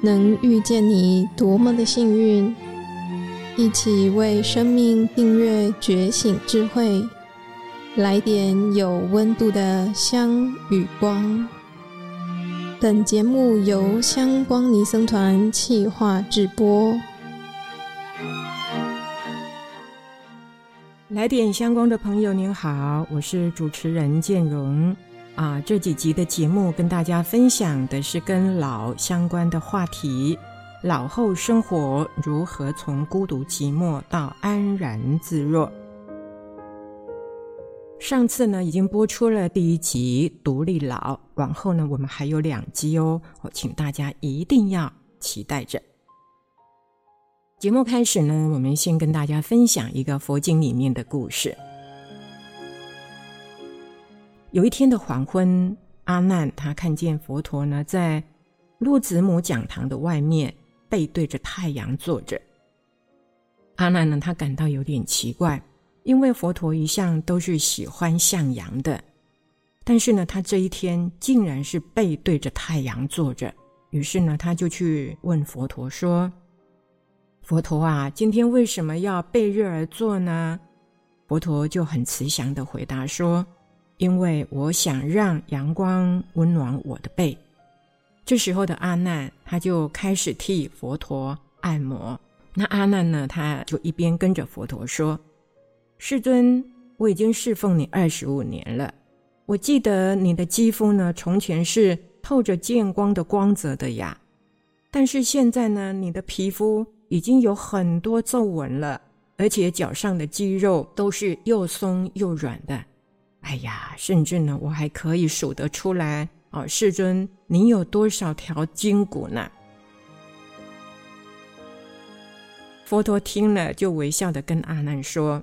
能遇见你，多么的幸运！一起为生命订阅觉醒智慧，来点有温度的香与光。本节目由香光尼僧团企划制播。来点香光的朋友，您好，我是主持人建荣。啊，这几集的节目跟大家分享的是跟老相关的话题，老后生活如何从孤独寂寞到安然自若。上次呢已经播出了第一集《独立老》，往后呢我们还有两集哦，我请大家一定要期待着。节目开始呢，我们先跟大家分享一个佛经里面的故事。有一天的黄昏，阿难他看见佛陀呢在鹿子母讲堂的外面背对着太阳坐着。阿难呢他感到有点奇怪，因为佛陀一向都是喜欢向阳的，但是呢他这一天竟然是背对着太阳坐着。于是呢他就去问佛陀说。佛陀啊，今天为什么要背日而坐呢？佛陀就很慈祥的回答说：“因为我想让阳光温暖我的背。”这时候的阿难，他就开始替佛陀按摩。那阿难呢，他就一边跟着佛陀说：“世尊，我已经侍奉你二十五年了。我记得你的肌肤呢，从前是透着见光的光泽的呀，但是现在呢，你的皮肤……”已经有很多皱纹了，而且脚上的肌肉都是又松又软的。哎呀，甚至呢，我还可以数得出来哦，世尊，您有多少条筋骨呢？佛陀听了，就微笑的跟阿难说：“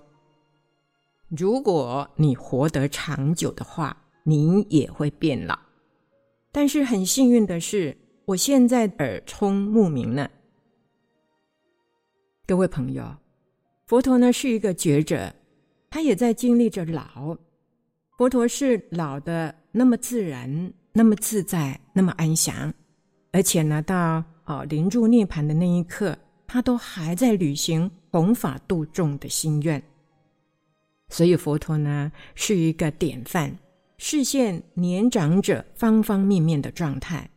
如果你活得长久的话，您也会变老。但是很幸运的是，我现在耳聪目明了。”各位朋友，佛陀呢是一个觉者，他也在经历着老。佛陀是老的那么自然，那么自在，那么安详，而且呢，到哦临入涅盘的那一刻，他都还在履行弘法度众的心愿。所以佛陀呢是一个典范，视现年长者方方面面的状态。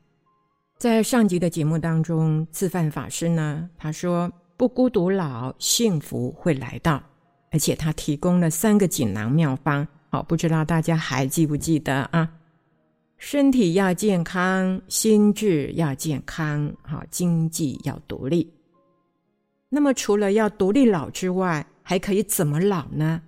在上集的节目当中，自范法师呢他说。不孤独老，幸福会来到。而且他提供了三个锦囊妙方，好，不知道大家还记不记得啊？身体要健康，心智要健康，好，经济要独立。那么除了要独立老之外，还可以怎么老呢？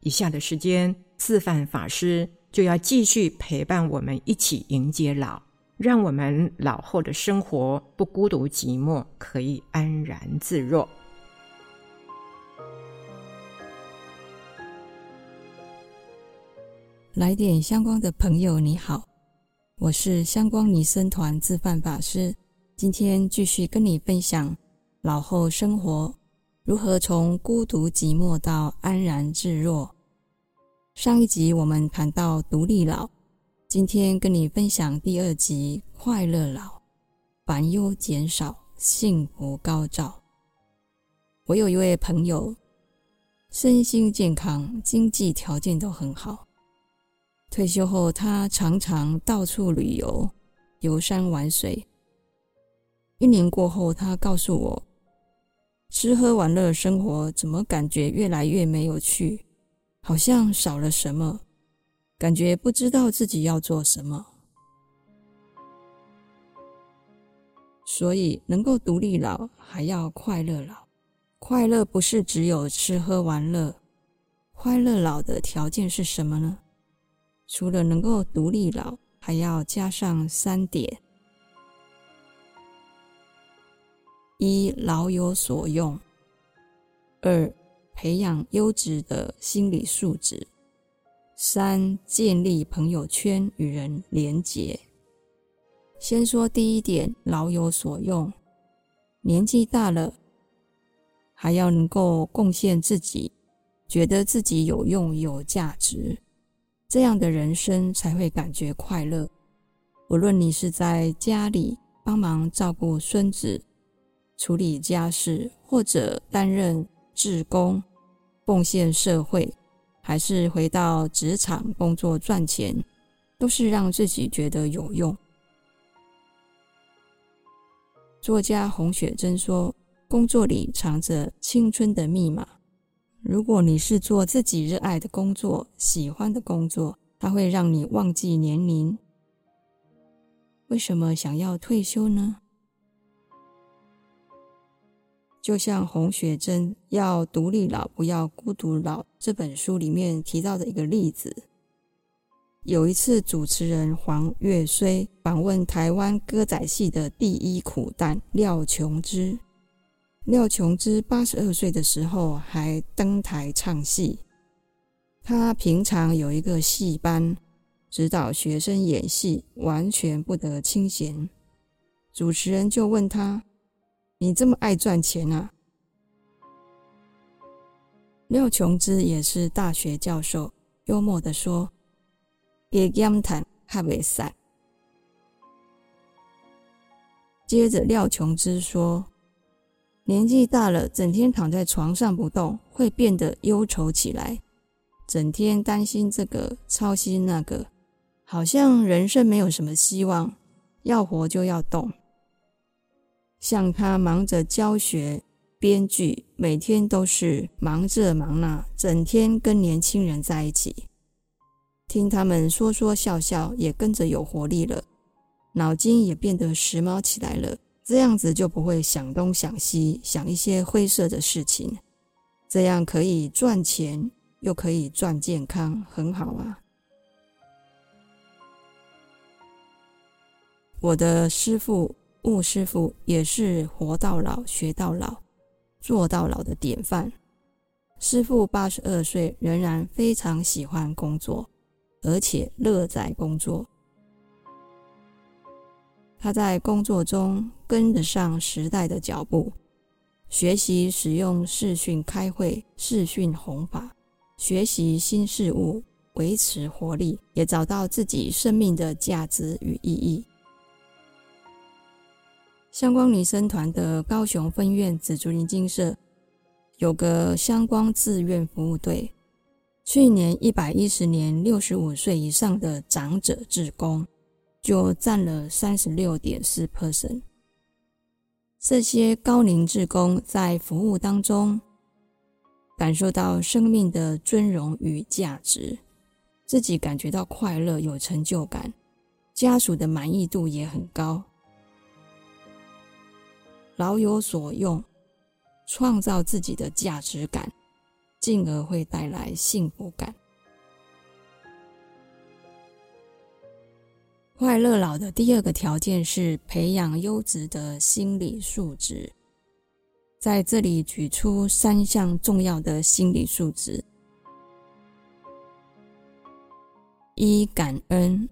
以下的时间，自范法师就要继续陪伴我们一起迎接老。让我们老后的生活不孤独寂寞，可以安然自若。来点香光的朋友，你好，我是香光尼僧团自范法师。今天继续跟你分享老后生活如何从孤独寂寞到安然自若。上一集我们谈到独立老。今天跟你分享第二集《快乐老》，烦忧减少，幸福高照。我有一位朋友，身心健康，经济条件都很好。退休后，他常常到处旅游，游山玩水。一年过后，他告诉我，吃喝玩乐生活怎么感觉越来越没有趣，好像少了什么。感觉不知道自己要做什么，所以能够独立老，还要快乐老。快乐不是只有吃喝玩乐，快乐老的条件是什么呢？除了能够独立老，还要加上三点：一老有所用；二培养优质的心理素质。三、建立朋友圈与人连结。先说第一点，老有所用。年纪大了，还要能够贡献自己，觉得自己有用、有价值，这样的人生才会感觉快乐。无论你是在家里、帮忙照顾孙子、处理家事，或者担任志工、奉献社会，还是回到职场工作赚钱，都是让自己觉得有用。作家洪雪珍说：“工作里藏着青春的密码。如果你是做自己热爱的工作、喜欢的工作，它会让你忘记年龄。”为什么想要退休呢？就像洪雪珍要独立老，不要孤独老这本书里面提到的一个例子。有一次，主持人黄月虽访问台湾歌仔戏的第一苦旦廖琼枝。廖琼枝八十二岁的时候还登台唱戏。他平常有一个戏班。指导学生演戏，完全不得清闲。主持人就问他：“你这么爱赚钱啊？”廖琼枝也是大学教授，幽默的说：“别讲谈，还未散。”接着，廖琼枝说：“年纪大了，整天躺在床上不动，会变得忧愁起来，整天担心这个，操心那个。”好像人生没有什么希望，要活就要动。像他忙着教学、编剧，每天都是忙这忙那，整天跟年轻人在一起，听他们说说笑笑，也跟着有活力了，脑筋也变得时髦起来了。这样子就不会想东想西，想一些灰色的事情，这样可以赚钱，又可以赚健康，很好啊。我的师父悟师父也是活到老学到老做到老的典范。师父八十二岁仍然非常喜欢工作，而且乐在工作。他在工作中跟得上时代的脚步，学习使用视讯开会、视讯弘法，学习新事物，维持活力，也找到自己生命的价值与意义。香光女生团的高雄分院紫竹林精舍有个香光志愿服务队，去年一百一十年六十五岁以上的长者志工就占了三十六点四 percent。这些高龄志工在服务当中感受到生命的尊荣与价值，自己感觉到快乐有成就感，家属的满意度也很高。老有所用，创造自己的价值感，进而会带来幸福感。快乐老的第二个条件是培养优质的心理素质。在这里举出三项重要的心理素质：一、感恩；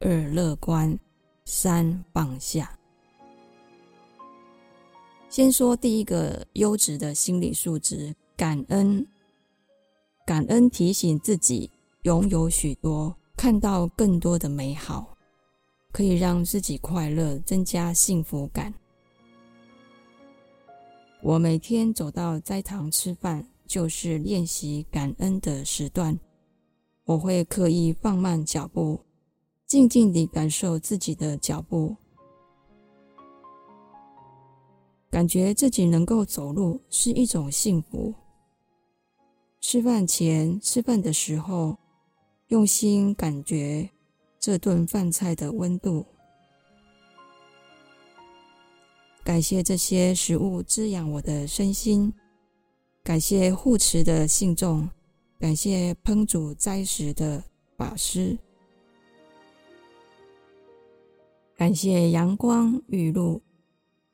二、乐观；三、放下。先说第一个优质的心理素质——感恩。感恩提醒自己拥有许多，看到更多的美好，可以让自己快乐，增加幸福感。我每天走到斋堂吃饭，就是练习感恩的时段。我会刻意放慢脚步，静静地感受自己的脚步。感觉自己能够走路是一种幸福。吃饭前、吃饭的时候，用心感觉这顿饭菜的温度，感谢这些食物滋养我的身心，感谢护持的信众，感谢烹煮斋食的法师，感谢阳光雨露。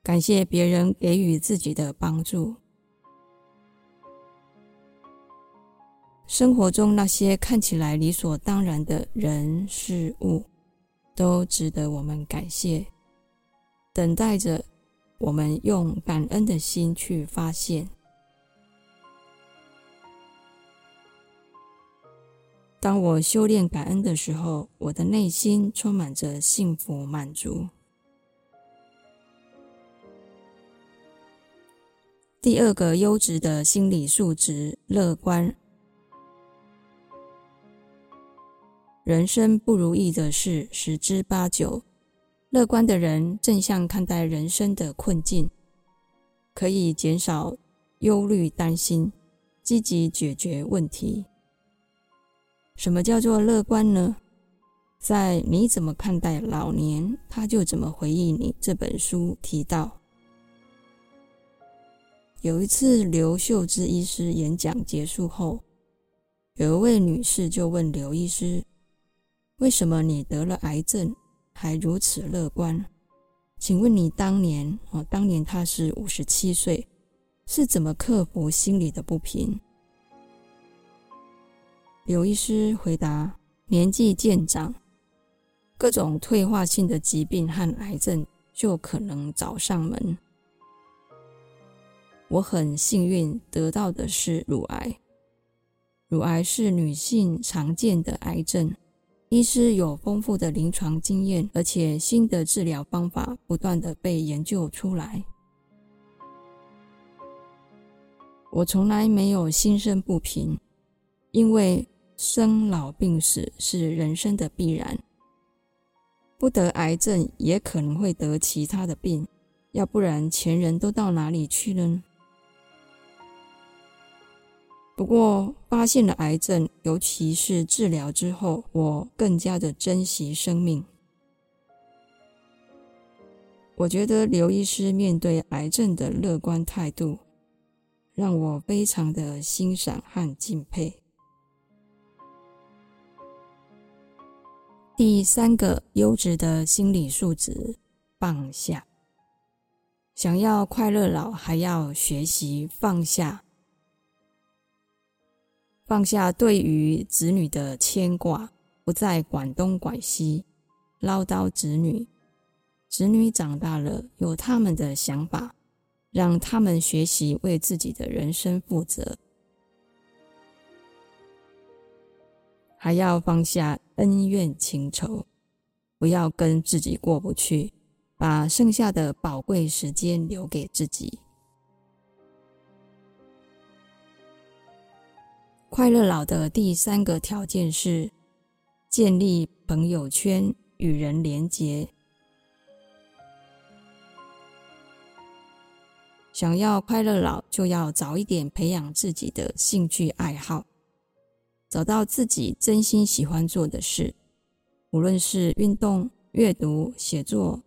感谢别人给予自己的帮助。生活中那些看起来理所当然的人事物都值得我们感谢。等待着我们用感恩的心去发现。当我修炼感恩的时候我的内心充满着幸福满足。第二个优质的心理素质乐观人生不如意的事十之八九，乐观的人正向看待人生的困境，可以减少忧虑担心，积极解决问题。什么叫做乐观呢？在《你怎么看待老年，他就怎么回忆你》这本书提到，有一次刘秀芝医师演讲结束后，有一位女士就问刘医师。为什么你得了癌症还如此乐观？请问你当年哦，当年他是五十七岁，是怎么克服心理的不平？刘医师回答：年纪渐长，各种退化性的疾病和癌症就可能找上门。我很幸运得到的是乳癌，乳癌是女性常见的癌症。医师有丰富的临床经验，而且新的治疗方法不断的被研究出来。我从来没有心生不平，因为生老病死是人生的必然，不得癌症也可能会得其他的病，要不然前人都到哪里去了呢？不过，发现了癌症，尤其是治疗之后，我更加的珍惜生命。我觉得刘医师面对癌症的乐观态度，让我非常的欣赏和敬佩。第三个优质的心理素质：放下。想要快乐老，还要学习放下。放下对于子女的牵挂，不再管东管西，唠叨子女。子女长大了，有他们的想法，让他们学习为自己的人生负责。还要放下恩怨情仇，不要跟自己过不去，把剩下的宝贵时间留给自己。快乐老的第三个条件是建立朋友圈，与人连结。想要快乐老，就要早一点培养自己的兴趣爱好，找到自己真心喜欢做的事，无论是运动、阅读、写作、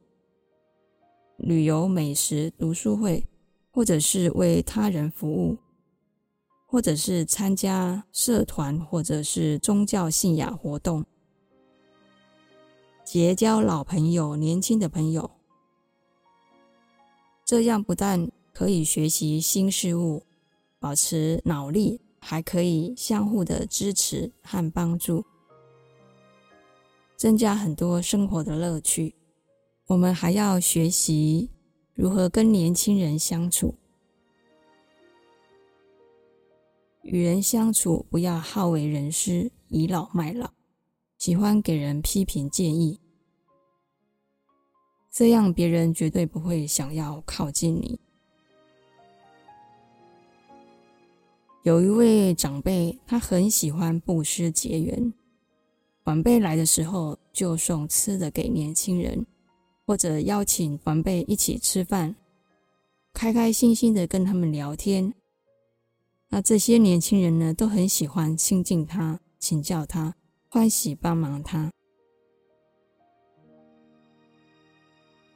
旅游、美食、读书会，或者是为他人服务。或者是参加社团，或者是宗教信仰活动，结交老朋友、年轻的朋友，这样不但可以学习新事物，保持脑力，还可以相互的支持和帮助，增加很多生活的乐趣。我们还要学习如何跟年轻人相处。与人相处，不要好为人师、倚老卖老，喜欢给人批评建议，这样别人绝对不会想要靠近你。有一位长辈，他很喜欢布施结缘，晚辈来的时候就送吃的给年轻人，或者邀请晚辈一起吃饭，开开心心的跟他们聊天。那这些年轻人呢，都很喜欢亲近他，请教他，欢喜帮忙他。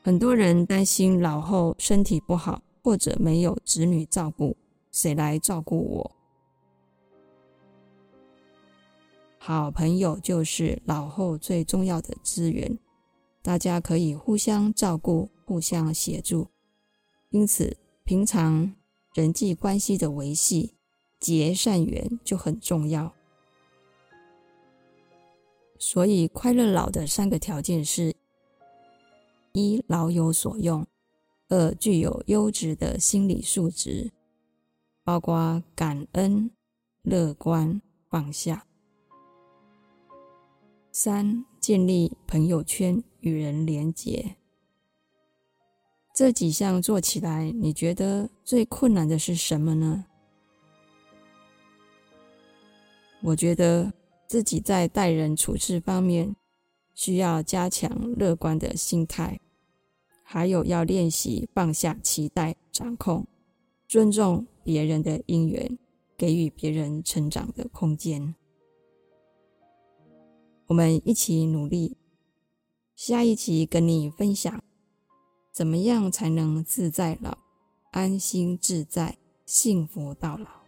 很多人担心老后身体不好，或者没有子女照顾，谁来照顾我？好朋友就是老后最重要的资源，大家可以互相照顾，互相协助。因此，平常人际关系的维系。结善缘就很重要，所以快乐老的三个条件是：一老有所用，二具有优质的心理素质，包括感恩、乐观、放下；三建立朋友圈，与人连结。这几项做起来，你觉得最困难的是什么呢？我觉得自己在待人处事方面需要加强乐观的心态，还有要练习放下期待、掌控、尊重别人的因缘，给予别人成长的空间。我们一起努力。下一集跟你分享，怎么样才能自在老、安心自在、幸福到老。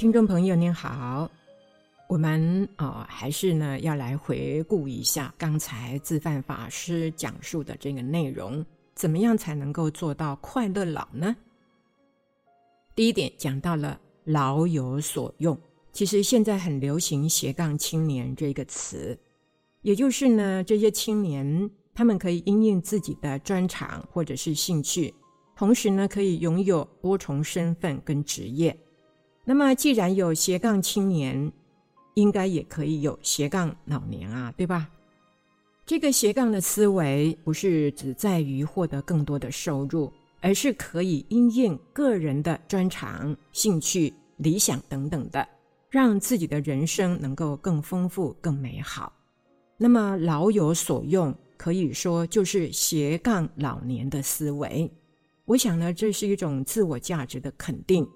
听众朋友您好，我们啊还是呢要来回顾一下刚才自范法师讲述的这个内容，怎么样才能够做到快乐老呢？第一点讲到了。老有所用，其实现在很流行“斜杠青年”这个词，也就是呢，这些青年他们可以因应自己的专长或者是兴趣，同时呢，可以拥有多重身份跟职业。那么，既然有斜杠青年，应该也可以有斜杠老年啊，对吧？这个斜杠的思维不是只在于获得更多的收入。而是可以因应个人的专长、兴趣、理想等等的，让自己的人生能够更丰富、更美好。那么老有所用，可以说就是斜杠老年的思维。我想呢，这是一种自我价值的肯定。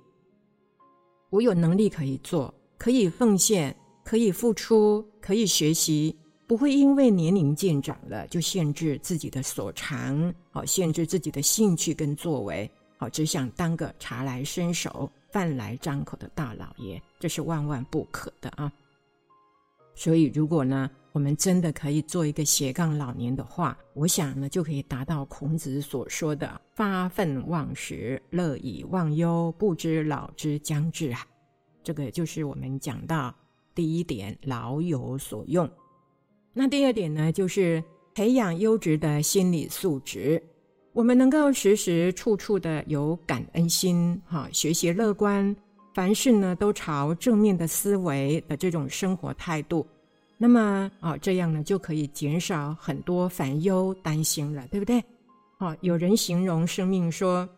我有能力可以做，可以奉献，可以付出，可以学习。不会因为年龄渐长了就限制自己的所长，好限制自己的兴趣跟作为，好只想当个茶来伸手、饭来张口的大老爷，这是万万不可的啊！所以，如果呢，我们真的可以做一个斜杠老年的话，我想呢，就可以达到孔子所说的“发愤忘食，乐以忘忧，不知老之将至”啊！这个就是我们讲到第一点，老有所用。那第二点呢，就是培养优质的心理素质。我们能够时时处处的有感恩心，哈，学习乐观，凡事呢都朝正面的思维的这种生活态度。那么啊，这样呢就可以减少很多烦忧担心了，对不对？啊，有人形容生命说，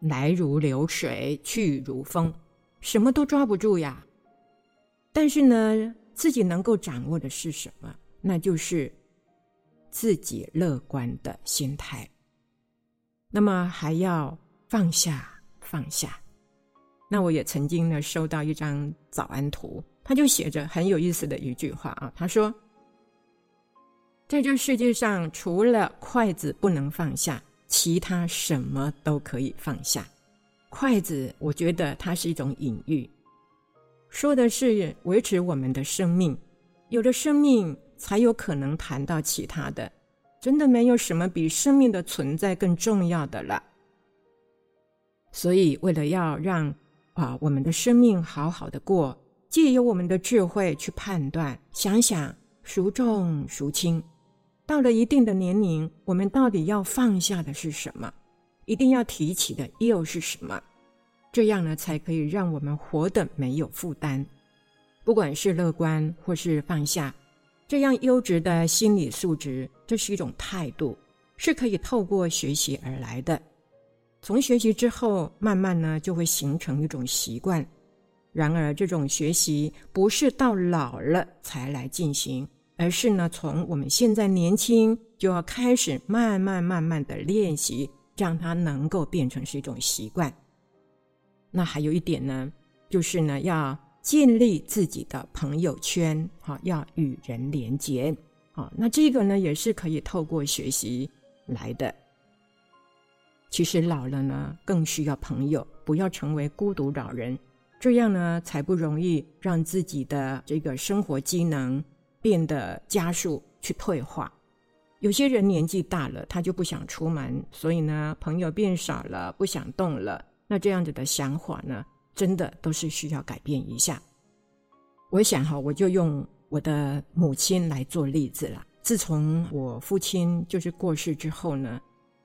来如流水，去如风，什么都抓不住呀。但是呢，自己能够掌握的是什么？那就是自己乐观的心态，那么还要放下放下。那我也曾经呢收到一张早安图，他就写着很有意思的一句话啊，他说：“在这世界上，除了筷子不能放下，其他什么都可以放下。筷子，我觉得它是一种隐喻，说的是维持我们的生命，有了生命。”才有可能谈到其他的，真的没有什么比生命的存在更重要的了。所以，为了要让啊我们的生命好好的过，借由我们的智慧去判断，想想孰重孰轻。到了一定的年龄，我们到底要放下的是什么？一定要提起的又是什么？这样呢，才可以让我们活得没有负担。不管是乐观或是放下。这样优质的心理素质，这是一种态度，是可以透过学习而来的。从学习之后，慢慢呢就会形成一种习惯。然而，这种学习不是到老了才来进行，而是呢从我们现在年轻就要开始慢慢慢慢的练习，让它能够变成是一种习惯。那还有一点呢，就是呢要。建立自己的朋友圈，哈，要与人连结，好，那这个呢也是可以透过学习来的。其实老了呢，更需要朋友，不要成为孤独老人，这样呢才不容易让自己的这个生活机能变得加速去退化。有些人年纪大了，他就不想出门，所以呢，朋友变少了，不想动了，那这样子的想法呢？真的都是需要改变一下。我想哈，我就用我的母亲来做例子了。自从我父亲就是过世之后呢，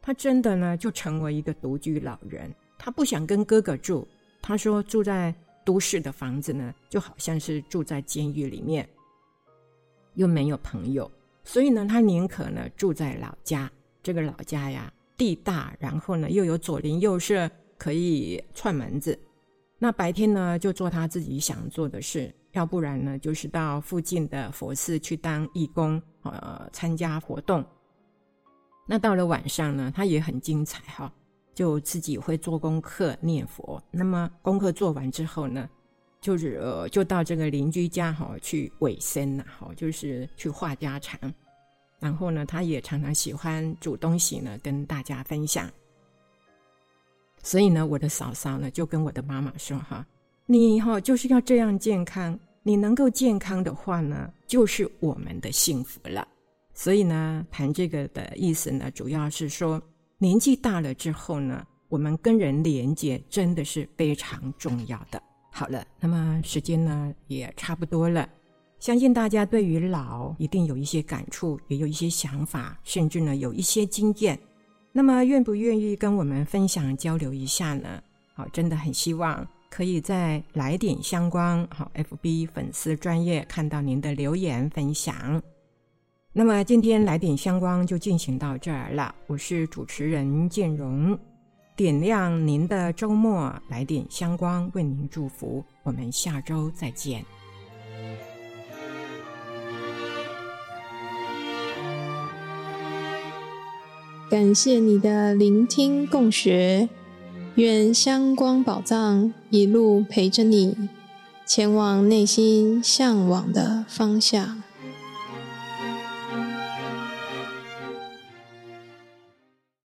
他真的呢就成为一个独居老人。他不想跟哥哥住，他说住在都市的房子呢，就好像是住在监狱里面。又没有朋友，所以呢，他宁可呢住在老家。这个老家呀，地大，然后呢又有左邻右舍可以串门子。那白天呢就做他自己想做的事，要不然呢就是到附近的佛寺去当义工，呃，参加活动。那到了晚上呢，他也很精彩哈，就自己会做功课念佛。那么功课做完之后呢？就是呃，就到这个邻居家哈去尾生呐，哈，就是去话家常。然后呢，他也常常喜欢煮东西呢，跟大家分享。所以呢，我的嫂嫂呢就跟我的妈妈说哈：“你哈就是要这样健康，你能够健康的话呢，就是我们的幸福了。”所以呢，谈这个的意思呢，主要是说年纪大了之后呢，我们跟人连接真的是非常重要的。好了，那么时间呢也差不多了，相信大家对于老一定有一些感触，也有一些想法，甚至呢有一些经验。那么愿不愿意跟我们分享交流一下呢？好，真的很希望可以在来点相关好 FB 粉丝专业看到您的留言分享。那么今天来点相关就进行到这儿了，我是主持人建荣。点亮您的周末，来点香光为您祝福。我们下周再见。感谢你的聆听共学，愿香光宝藏一路陪着你，前往内心向往的方向。